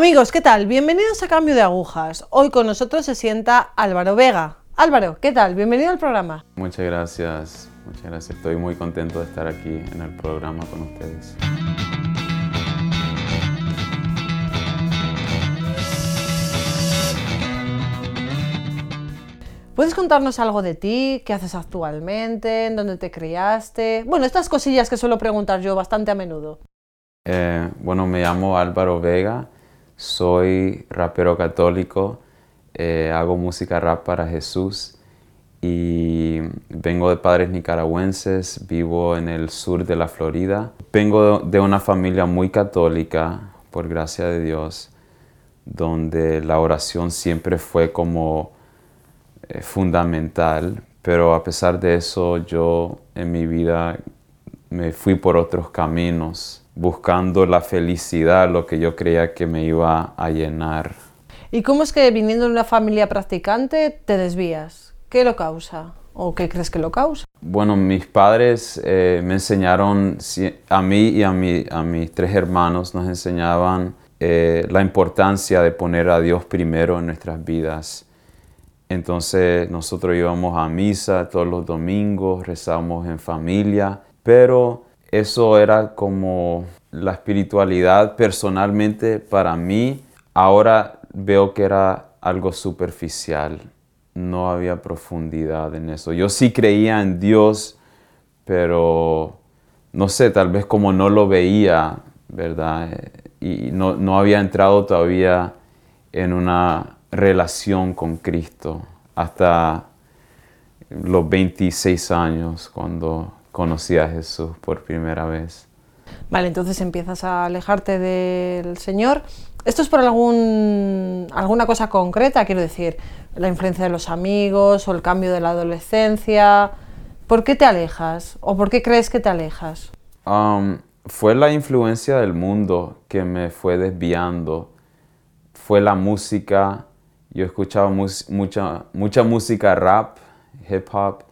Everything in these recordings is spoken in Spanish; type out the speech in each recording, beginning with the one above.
Amigos, ¿qué tal? Bienvenidos a Cambio de Agujas. Hoy con nosotros se sienta Álvaro Vega. Álvaro, ¿qué tal? Bienvenido al programa. Muchas gracias, muchas gracias. Estoy muy contento de estar aquí en el programa con ustedes. ¿Puedes contarnos algo de ti? ¿Qué haces actualmente? ¿En dónde te criaste? Bueno, estas cosillas que suelo preguntar yo bastante a menudo. Eh, bueno, me llamo Álvaro Vega, soy rapero católico, eh, hago música rap para Jesús y vengo de padres nicaragüenses, vivo en el sur de la Florida. Vengo de una familia muy católica, por gracia de Dios, donde la oración siempre fue como eh, fundamental, pero a pesar de eso yo en mi vida me fui por otros caminos buscando la felicidad, lo que yo creía que me iba a llenar. ¿Y cómo es que viniendo de una familia practicante te desvías? ¿Qué lo causa? ¿O qué crees que lo causa? Bueno, mis padres eh, me enseñaron, a mí y a, a mis tres hermanos nos enseñaban eh, la importancia de poner a Dios primero en nuestras vidas. Entonces nosotros íbamos a misa todos los domingos, rezábamos en familia, pero eso era como la espiritualidad personalmente para mí. Ahora veo que era algo superficial. No había profundidad en eso. Yo sí creía en Dios, pero no sé, tal vez como no lo veía, ¿verdad? Y no, no había entrado todavía en una relación con Cristo hasta los 26 años cuando conocí a Jesús por primera vez. Vale, entonces empiezas a alejarte del Señor. ¿Esto es por algún, alguna cosa concreta? Quiero decir, la influencia de los amigos o el cambio de la adolescencia. ¿Por qué te alejas? ¿O por qué crees que te alejas? Um, fue la influencia del mundo que me fue desviando. Fue la música. Yo escuchaba mucha, mucha música rap, hip hop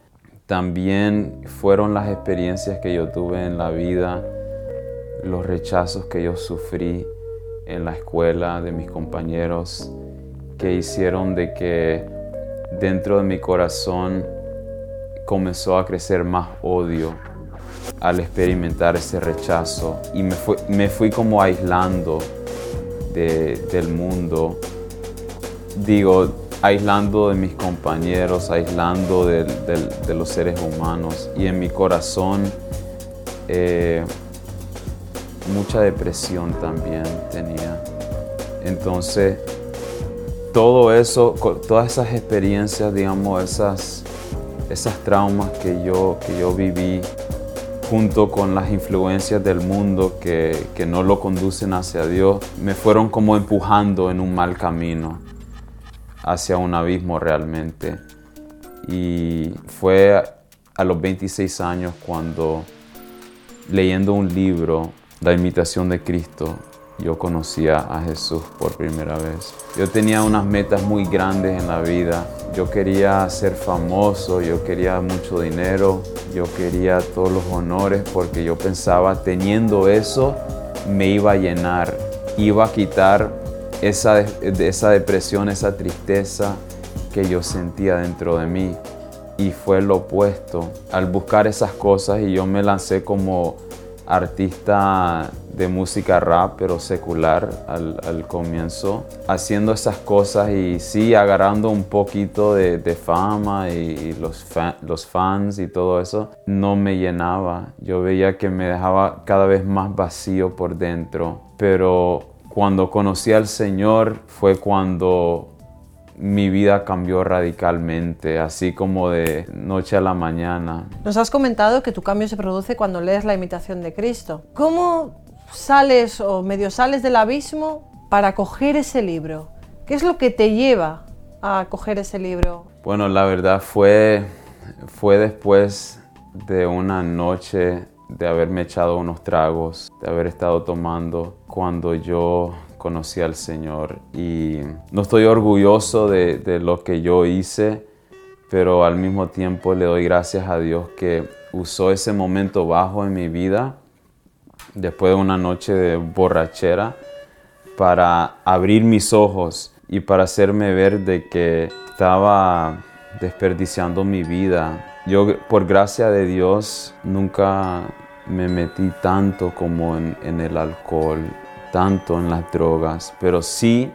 también fueron las experiencias que yo tuve en la vida, los rechazos que yo sufrí en la escuela de mis compañeros, que hicieron de que dentro de mi corazón comenzó a crecer más odio al experimentar ese rechazo y me, me fui como aislando del mundo. Digo, aislando de mis compañeros, aislando de, los seres humanos y en mi corazón eh, mucha depresión también tenía. Entonces, todo eso, todas esas experiencias, digamos, esas, esas traumas que yo, que yo viví junto con las influencias del mundo que, que no lo conducen hacia Dios, me fueron como empujando en un mal camino hacia un abismo realmente. Y fue a los 26 años cuando, leyendo un libro, La imitación de Cristo, yo conocía a Jesús por primera vez. Yo tenía unas metas muy grandes en la vida. Yo quería ser famoso, yo quería mucho dinero, yo quería todos los honores porque yo pensaba teniendo eso me iba a llenar, iba a quitar esa, esa depresión, esa tristeza que yo sentía dentro de mí. Y fue lo opuesto. Al buscar esas cosas y yo me lancé como artista de música rap, pero secular al, comienzo, haciendo esas cosas y sí, agarrando un poquito de, fama y, los fans y todo eso, no me llenaba. Yo veía que me dejaba cada vez más vacío por dentro, pero cuando conocí al Señor fue cuando mi vida cambió radicalmente, así como de noche a la mañana. Nos has comentado que tu cambio se produce cuando lees la imitación de Cristo. ¿Cómo sales o medio sales del abismo para coger ese libro? ¿Qué es lo que te lleva a coger ese libro? Bueno, la verdad fue, fue después de una noche de haberme echado unos tragos, de haber estado tomando cuando yo conocí al Señor. Y no estoy orgulloso de, lo que yo hice, pero al mismo tiempo le doy gracias a Dios que usó ese momento bajo en mi vida, después de una noche de borrachera, para abrir mis ojos y para hacerme ver de que estaba desperdiciando mi vida. Yo, por gracia de Dios, nunca me metí tanto como en, el alcohol, tanto en las drogas, pero sí,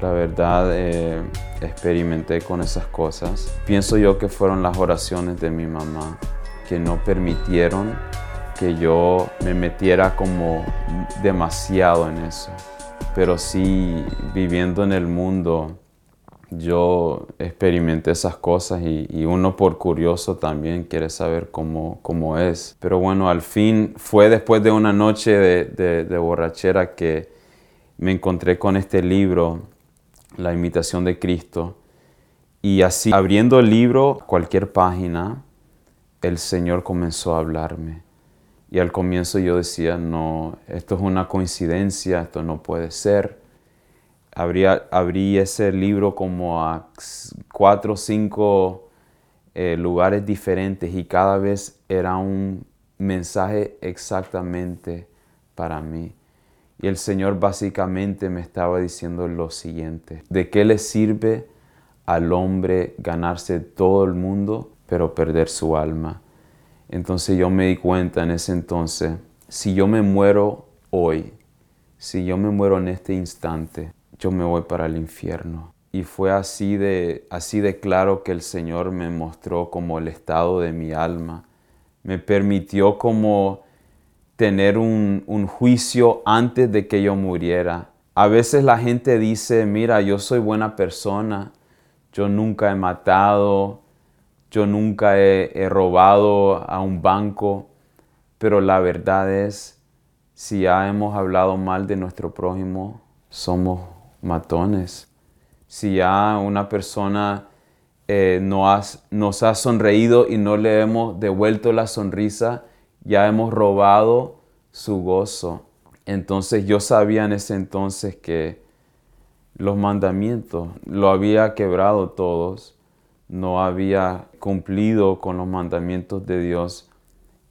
la verdad, eh, experimenté con esas cosas. Pienso yo que fueron las oraciones de mi mamá que no permitieron que yo me metiera como demasiado en eso. Pero sí, viviendo en el mundo, yo experimenté esas cosas y, uno por curioso también quiere saber cómo, cómo, es. Pero bueno, al fin fue después de una noche de, de, borrachera que me encontré con este libro, La imitación de Cristo. Y así, abriendo el libro, cualquier página, el Señor comenzó a hablarme. Y al comienzo yo decía, no, esto es una coincidencia, esto no puede ser abrí, ese libro como a cuatro o cinco eh, lugares diferentes y cada vez era un mensaje exactamente para mí. Y el Señor básicamente me estaba diciendo lo siguiente, ¿de qué le sirve al hombre ganarse todo el mundo pero perder su alma? Entonces yo me di cuenta en ese entonces, si yo me muero hoy, si yo me muero en este instante, yo me voy para el infierno. Y fue así de, así de claro que el Señor me mostró como el estado de mi alma. Me permitió como tener un, un juicio antes de que yo muriera. A veces la gente dice, mira, yo soy buena persona, yo nunca he matado, yo nunca he, he, robado a un banco, pero la verdad es, si ya hemos hablado mal de nuestro prójimo, somos matones. Si ya una persona eh, nos ha sonreído y no le hemos devuelto la sonrisa, ya hemos robado su gozo. Entonces yo sabía en ese entonces que los mandamientos lo había quebrado todos, no había cumplido con los mandamientos de Dios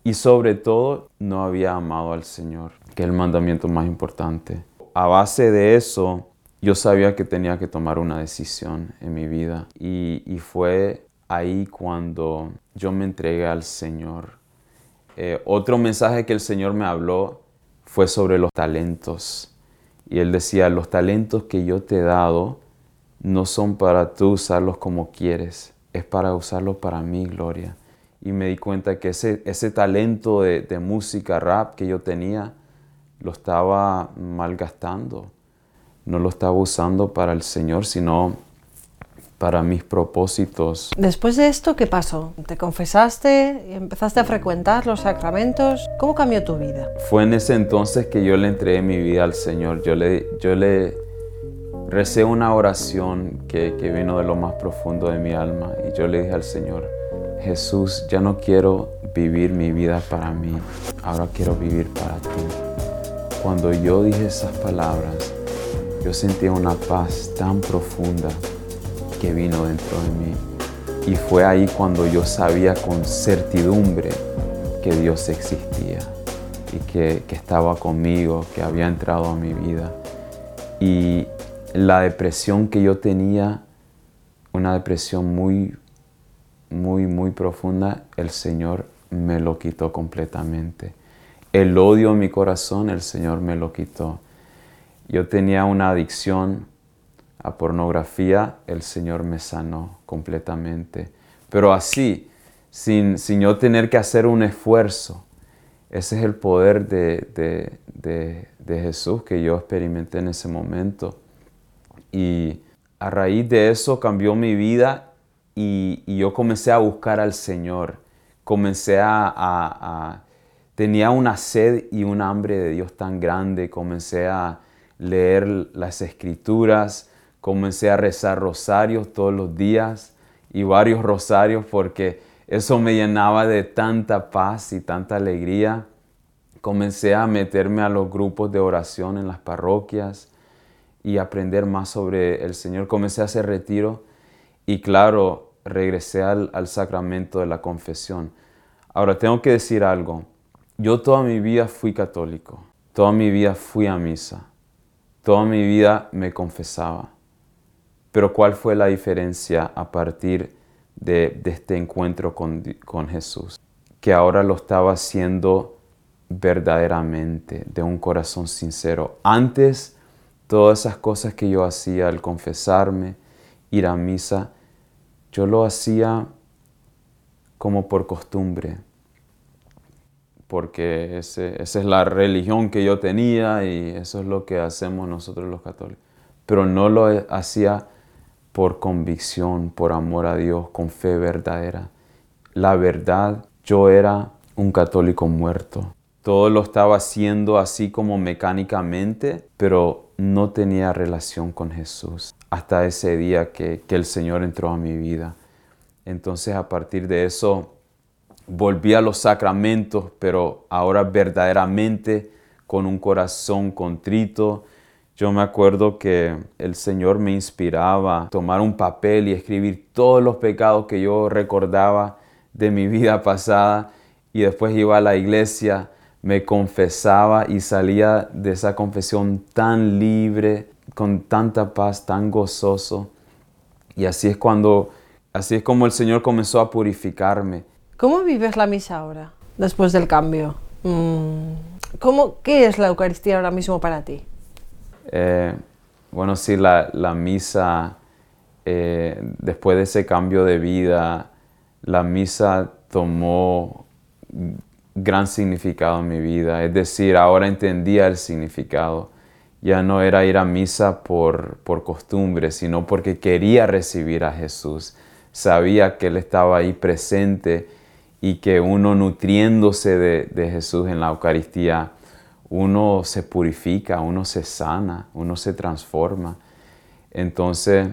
y sobre todo no había amado al Señor, que es el mandamiento más importante. A base de eso, yo sabía que tenía que tomar una decisión en mi vida y, fue ahí cuando yo me entregué al Señor. Eh, otro mensaje que el Señor me habló fue sobre los talentos. Y Él decía, los talentos que yo te he dado no son para tú usarlos como quieres, es para usarlos para mi gloria. Y me di cuenta que ese, ese talento de, de música, rap que yo tenía, lo estaba malgastando no lo estaba usando para el Señor, sino para mis propósitos. Después de esto, ¿qué pasó? ¿Te confesaste empezaste a frecuentar los sacramentos? ¿Cómo cambió tu vida? Fue en ese entonces que yo le entregué mi vida al Señor. Yo le, yo le recé una oración que, que vino de lo más profundo de mi alma y yo le dije al Señor, Jesús, ya no quiero vivir mi vida para mí, ahora quiero vivir para ti. Cuando yo dije esas palabras, yo sentía una paz tan profunda que vino dentro de mí. Y fue ahí cuando yo sabía con certidumbre que Dios existía y que, estaba conmigo, que había entrado a mi vida. Y la depresión que yo tenía, una depresión muy, muy, muy profunda, el Señor me lo quitó completamente. El odio en mi corazón, el Señor me lo quitó. Yo tenía una adicción a pornografía, el Señor me sanó completamente. Pero así, sin, sin yo tener que hacer un esfuerzo. Ese es el poder de, Jesús que yo experimenté en ese momento. Y a raíz de eso cambió mi vida y, yo comencé a buscar al Señor. Comencé a, Tenía una sed y un hambre de Dios tan grande. Comencé a leer las escrituras, comencé a rezar rosarios todos los días y varios rosarios porque eso me llenaba de tanta paz y tanta alegría. Comencé a meterme a los grupos de oración en las parroquias y aprender más sobre el Señor. Comencé a hacer retiro y claro, regresé al, al sacramento de la confesión. Ahora tengo que decir algo. Yo toda mi vida fui católico, toda mi vida fui a misa toda mi vida me confesaba. Pero ¿cuál fue la diferencia a partir de, este encuentro con, Jesús? Que ahora lo estaba haciendo verdaderamente, de un corazón sincero. Antes, todas esas cosas que yo hacía al confesarme, ir a misa, yo lo hacía como por costumbre, porque esa es la religión que yo tenía y eso es lo que hacemos nosotros los católicos. Pero no lo hacía por convicción, por amor a Dios, con fe verdadera. La verdad, yo era un católico muerto. Todo lo estaba haciendo así como mecánicamente, pero no tenía relación con Jesús hasta ese día que, que el Señor entró a mi vida. Entonces a partir de eso volví a los sacramentos, pero ahora verdaderamente con un corazón contrito. Yo me acuerdo que el Señor me inspiraba a tomar un papel y escribir todos los pecados que yo recordaba de mi vida pasada y después iba a la iglesia, me confesaba y salía de esa confesión tan libre, con tanta paz, tan gozoso. Y así es cuando, así es como el Señor comenzó a purificarme. ¿Cómo vives la misa ahora, después del cambio? Mm, ¿Cómo, ¿Qué es la Eucaristía ahora mismo para ti? Eh, bueno, sí, la, misa, eh, después de ese cambio de vida, la misa tomó gran significado en mi vida. Es decir, ahora entendía el significado ya no era ir a misa por, por costumbre, sino porque quería recibir a Jesús. Sabía que Él estaba ahí presente y que uno nutriéndose de, Jesús en la Eucaristía, uno se purifica, uno se sana, uno se transforma. Entonces,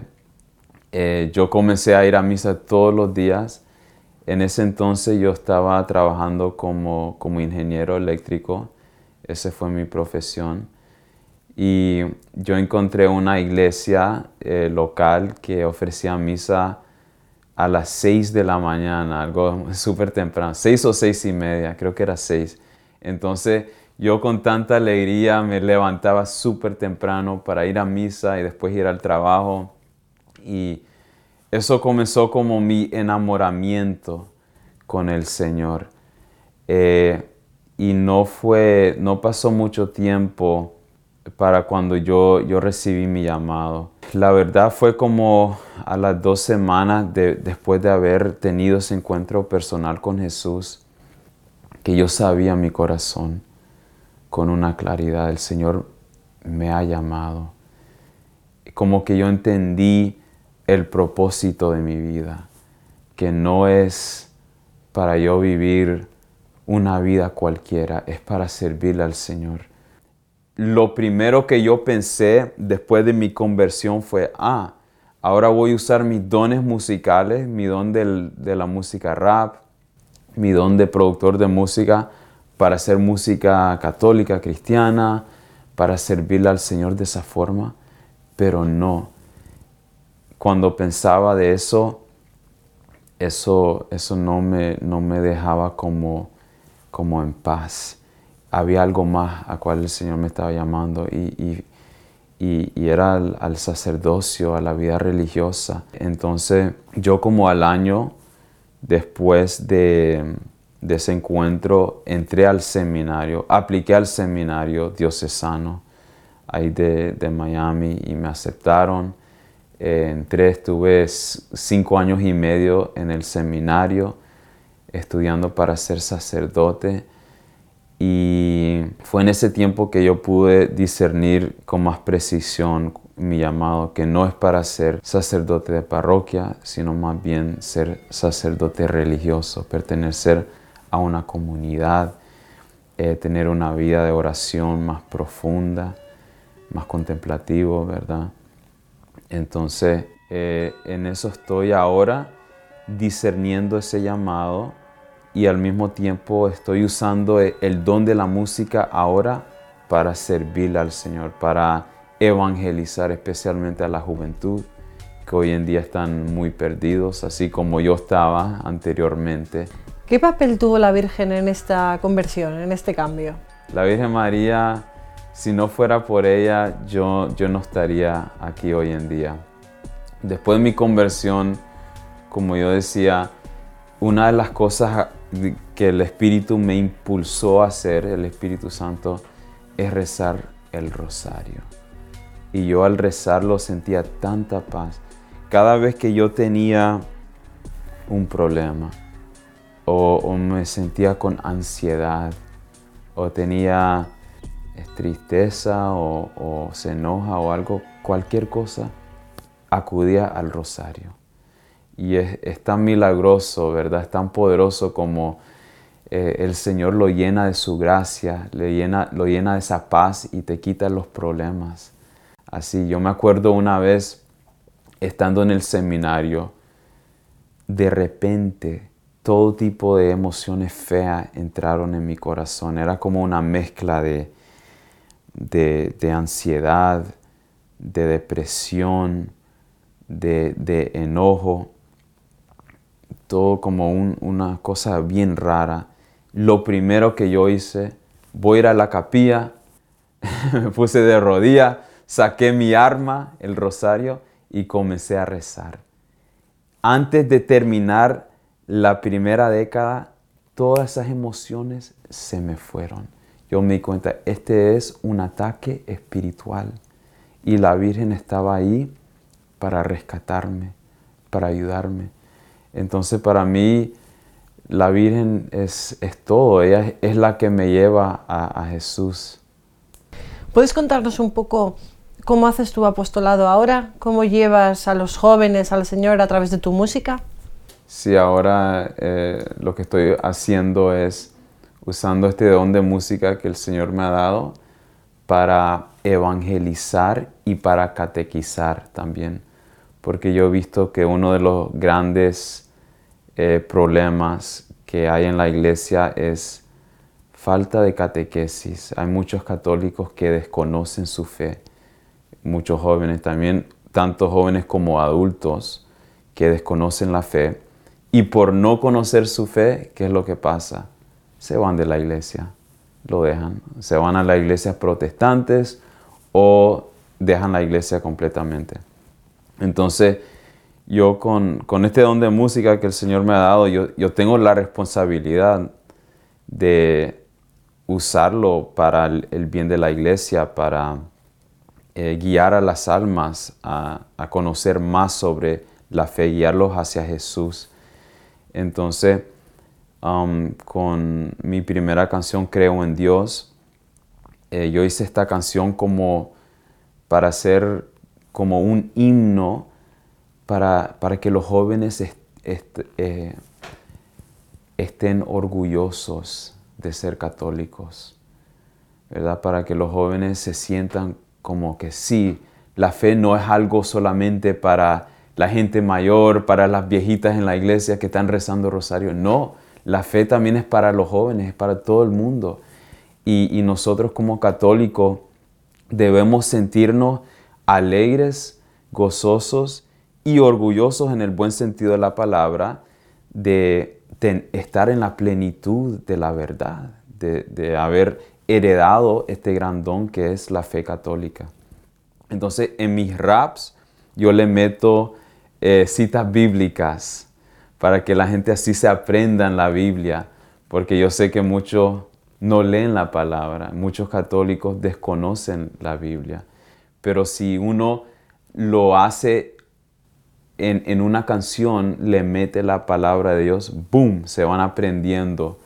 eh, yo comencé a ir a misa todos los días. En ese entonces yo estaba trabajando como, como ingeniero eléctrico. Esa fue mi profesión y yo encontré una iglesia eh, local que ofrecía misa a las 6 de la mañana, algo súper temprano, 6 o seis y media, creo que era 6. Entonces yo con tanta alegría me levantaba súper temprano para ir a misa y después ir al trabajo. Y eso comenzó como mi enamoramiento con el Señor. Eh, y no fue, no pasó mucho tiempo para cuando yo, yo recibí mi llamado. La verdad fue como a las dos semanas después de haber tenido ese encuentro personal con Jesús, que yo sabía mi corazón con una claridad, el Señor me ha llamado. Como que yo entendí el propósito de mi vida, que no es para yo vivir una vida cualquiera, es para servirle al Señor lo primero que yo pensé después de mi conversión fue, ah, ahora voy a usar mis dones musicales, mi don de la música rap, mi don de productor de música para hacer música católica, cristiana, para servirle al Señor de esa forma, pero no. Cuando pensaba de eso, eso, eso no, me, no me dejaba como, como en paz había algo más a cual el Señor me estaba llamando y, era al, sacerdocio, a la vida religiosa. Entonces yo como al año después de, ese encuentro entré al seminario, apliqué al seminario diocesano ahí de, Miami y me aceptaron. Eh, entré, estuve cinco años y medio en el seminario estudiando para ser sacerdote y fue en ese tiempo que yo pude discernir con más precisión mi llamado, que no es para ser sacerdote de parroquia, sino más bien ser sacerdote religioso, pertenecer a una comunidad, eh, tener una vida de oración más profunda, más contemplativo, ¿verdad? Entonces, eh, en eso estoy ahora discerniendo ese llamado y al mismo tiempo estoy usando e, el don de la música ahora para servirle al Señor, para evangelizar especialmente a la juventud que hoy en día están muy perdidos, así como yo estaba anteriormente. ¿Qué papel tuvo la Virgen en esta conversión, en este cambio? La Virgen María si no fuera por ella, yo, yo no estaría aquí hoy en día. Después de mi conversión, como yo decía, una de las cosas que el Espíritu me impulsó a hacer, el Espíritu Santo, es rezar el rosario. Y yo al rezarlo sentía tanta paz. Cada vez que yo tenía un problema o, me sentía con ansiedad o tenía tristeza o, se enoja o algo, cualquier cosa, acudía al rosario. Y es, tan milagroso, ¿verdad? Es tan poderoso como eh, el Señor lo llena de su gracia, le llena, lo llena de esa paz y te quita los problemas. Así, yo me acuerdo una vez estando en el seminario, de repente todo tipo de emociones feas entraron en mi corazón. Era como una mezcla de, de, ansiedad, de depresión, de, enojo, todo como una cosa bien rara. Lo primero que yo hice, voy ir a la capilla, me puse de rodillas, saqué mi arma, el rosario, y comencé a rezar. Antes de terminar la primera década, todas esas emociones se me fueron yo me di cuenta, este es un ataque espiritual y la Virgen estaba ahí para rescatarme, para ayudarme. Entonces para mí la Virgen es, todo, ella es la que me lleva a, a Jesús. ¿Puedes contarnos un poco cómo haces tu apostolado ahora? ¿Cómo llevas a los jóvenes al Señor a través de tu música? Sí, ahora eh, lo que estoy haciendo es usando este don de música que el Señor me ha dado para evangelizar y para catequizar también. Porque yo he visto que uno de los grandes eh, problemas que hay en la iglesia es falta de catequesis. Hay muchos católicos que desconocen su fe, muchos jóvenes también, tanto jóvenes como adultos que desconocen la fe. Y por no conocer su fe, ¿qué es lo que pasa? se van de la iglesia, lo dejan, se van a las iglesias protestantes o dejan la iglesia completamente. Entonces, yo con, este don de música que el Señor me ha dado, yo, yo tengo la responsabilidad de usarlo para el, bien de la iglesia, para eh, guiar a las almas a, conocer más sobre la fe, guiarlos hacia Jesús. Entonces, Um, con mi primera canción Creo en Dios. Eh, yo hice esta canción como para hacer como un himno para, para que los jóvenes eh, estén orgullosos de ser católicos, ¿verdad? Para que los jóvenes se sientan como que sí, la fe no es algo solamente para la gente mayor, para las viejitas en la iglesia que están rezando rosario, no, la fe también es para los jóvenes, es para todo el mundo. Y, nosotros como católicos debemos sentirnos alegres, gozosos y orgullosos en el buen sentido de la palabra de, estar en la plenitud de la verdad, de, haber heredado este gran don que es la fe católica. Entonces en mis raps yo le meto eh, citas bíblicas para que la gente así se aprenda en la Biblia, porque yo sé que muchos no leen la palabra, muchos católicos desconocen la Biblia, pero si uno lo hace en, una canción, le mete la palabra de Dios, ¡boom!, se van aprendiendo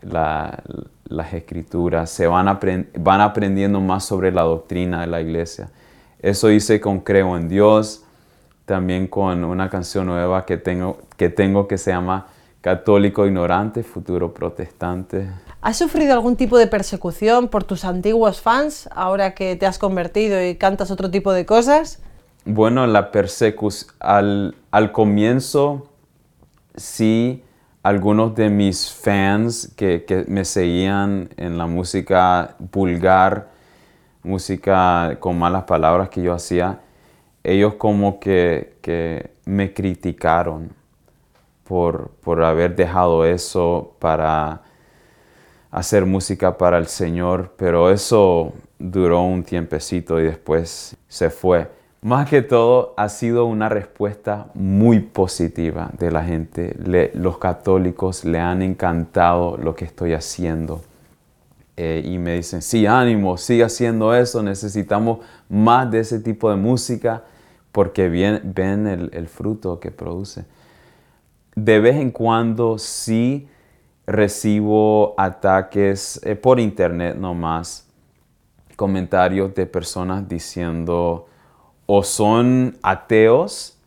las escrituras, se van, van aprendiendo más sobre la doctrina de la iglesia. Eso hice con Creo en Dios, también con una canción nueva que tengo que, tengo que se llama Católico Ignorante, Futuro Protestante. ¿Has sufrido algún tipo de persecución por tus antiguos fans ahora que te has convertido y cantas otro tipo de cosas? Bueno, la persecución, al, comienzo sí, algunos de mis fans que, que, me seguían en la música vulgar, música con malas palabras que yo hacía, ellos como que, me criticaron por, haber dejado eso para hacer música para el Señor, pero eso duró un tiempecito y después se fue. Más que todo ha sido una respuesta muy positiva de la gente. los católicos le han encantado lo que estoy haciendo. Eh, y me dicen, sí, ánimo, sigue haciendo eso, necesitamos más de ese tipo de música porque ven el, el fruto que produce. De vez en cuando sí recibo ataques eh, por internet nomás, comentarios de personas diciendo o son ateos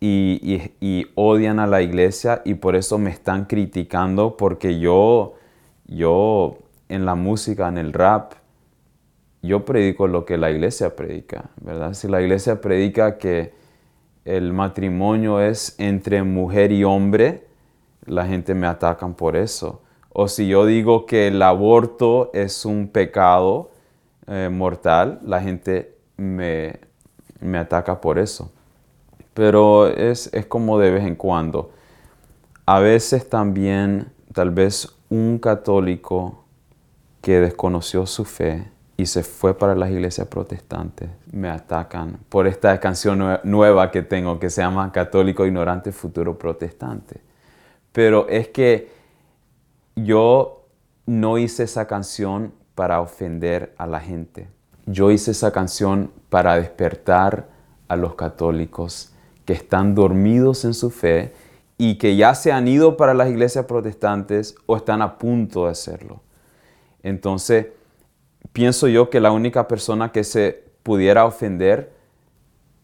y, odian a la iglesia y por eso me están criticando porque yo, yo en la música, en el rap, yo predico lo que la iglesia predica, ¿verdad? Si la iglesia predica que el matrimonio es entre mujer y hombre, la gente me ataca por eso. O si yo digo que el aborto es un pecado eh, mortal, la gente me, me, ataca por eso. Pero es, es como de vez en cuando. A veces también, tal vez un católico que desconoció su fe y se fue para las iglesias protestantes, me atacan por esta canción nueva que tengo que se llama Católico Ignorante Futuro Protestante pero es que yo no hice esa canción para ofender a la gente. Yo hice esa canción para despertar a los católicos que están dormidos en su fe y que ya se han ido para las iglesias protestantes o están a punto de hacerlo. Entonces, pienso yo que la única persona que se pudiera ofender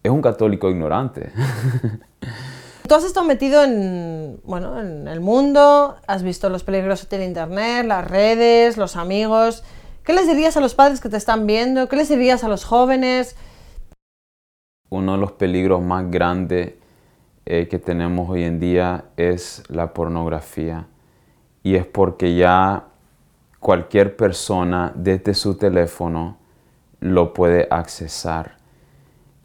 es un católico ignorante. Tú has estado metido en, bueno, en el mundo, has visto los peligros de Internet, las redes, los amigos. ¿Qué les dirías a los padres que te están viendo? ¿Qué les dirías a los jóvenes? Uno de los peligros más grandes eh, que tenemos hoy en día es la pornografía. Y es porque ya cualquier persona desde su teléfono lo puede accesar.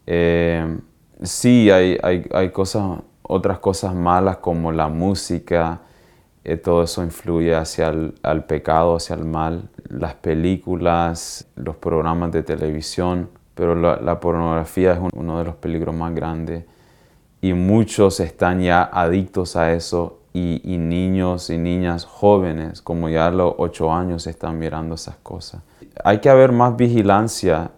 Eh, sí, hay, hay, hay cosas otras cosas malas como la música, eh, todo eso influye hacia el pecado, hacia el mal, las películas, los programas de televisión, pero la, pornografía es uno de los peligros más grandes y muchos están ya adictos a eso y, niños y niñas jóvenes, como ya a los ocho años, están mirando esas cosas. Hay que haber más vigilancia,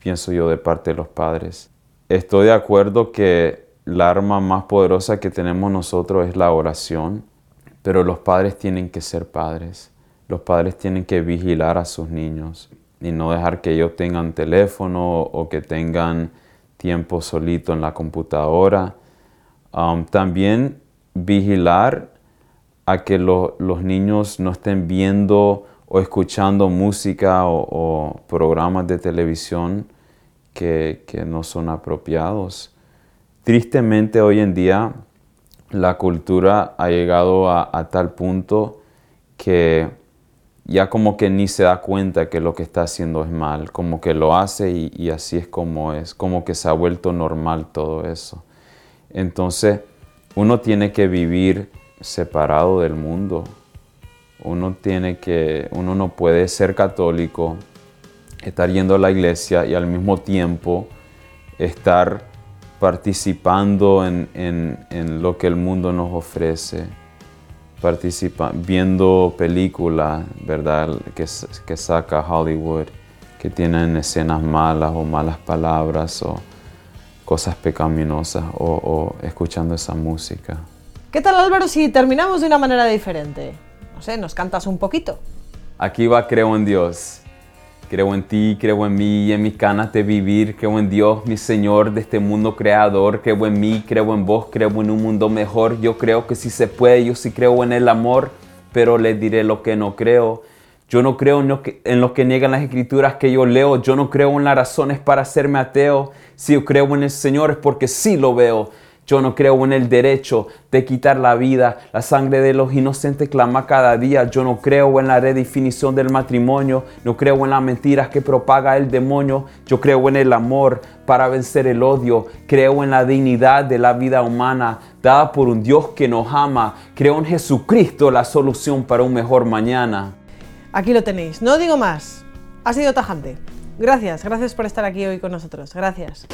pienso yo, de parte de los padres. Estoy de acuerdo que la arma más poderosa que tenemos nosotros es la oración, pero los padres tienen que ser padres. Los padres tienen que vigilar a sus niños y no dejar que ellos tengan teléfono o que tengan tiempo solito en la computadora. Um, también vigilar a que los niños no estén viendo o escuchando música o, programas de televisión que no son apropiados. Tristemente hoy en día la cultura ha llegado a, tal punto que ya como que ni se da cuenta que lo que está haciendo es mal, como que lo hace y, así es como es, como que se ha vuelto normal todo eso. Entonces uno tiene que vivir separado del mundo. Uno tiene que, uno no puede ser católico, estar yendo a la iglesia y al mismo tiempo estar participando en, lo que el mundo nos ofrece, participa, viendo películas, ¿verdad?, que, que saca Hollywood, que tienen escenas malas o malas palabras o cosas pecaminosas o, o escuchando esa música. ¿Qué tal Álvaro si terminamos de una manera diferente? No sé, nos cantas un poquito. Aquí va Creo en Dios. Creo en ti, creo en mí y en mis ganas de vivir. Creo en Dios, mi Señor, de este mundo creador. Creo en mí, creo en vos, creo en un mundo mejor. Yo creo que si se puede, yo sí creo en el amor, pero les diré lo que no creo. Yo no creo en lo, que, en lo que niegan las escrituras que yo leo. Yo no creo en las razones para hacerme ateo. Si yo creo en el Señor es porque sí lo veo. Yo no creo en el derecho de quitar la vida. La sangre de los inocentes clama cada día. Yo no creo en la redefinición del matrimonio. No creo en las mentiras que propaga el demonio. Yo creo en el amor para vencer el odio. Creo en la dignidad de la vida humana dada por un Dios que nos ama. Creo en Jesucristo, la solución para un mejor mañana. Aquí lo tenéis. No digo más. Ha sido tajante. Gracias, gracias por estar aquí hoy con nosotros. Gracias.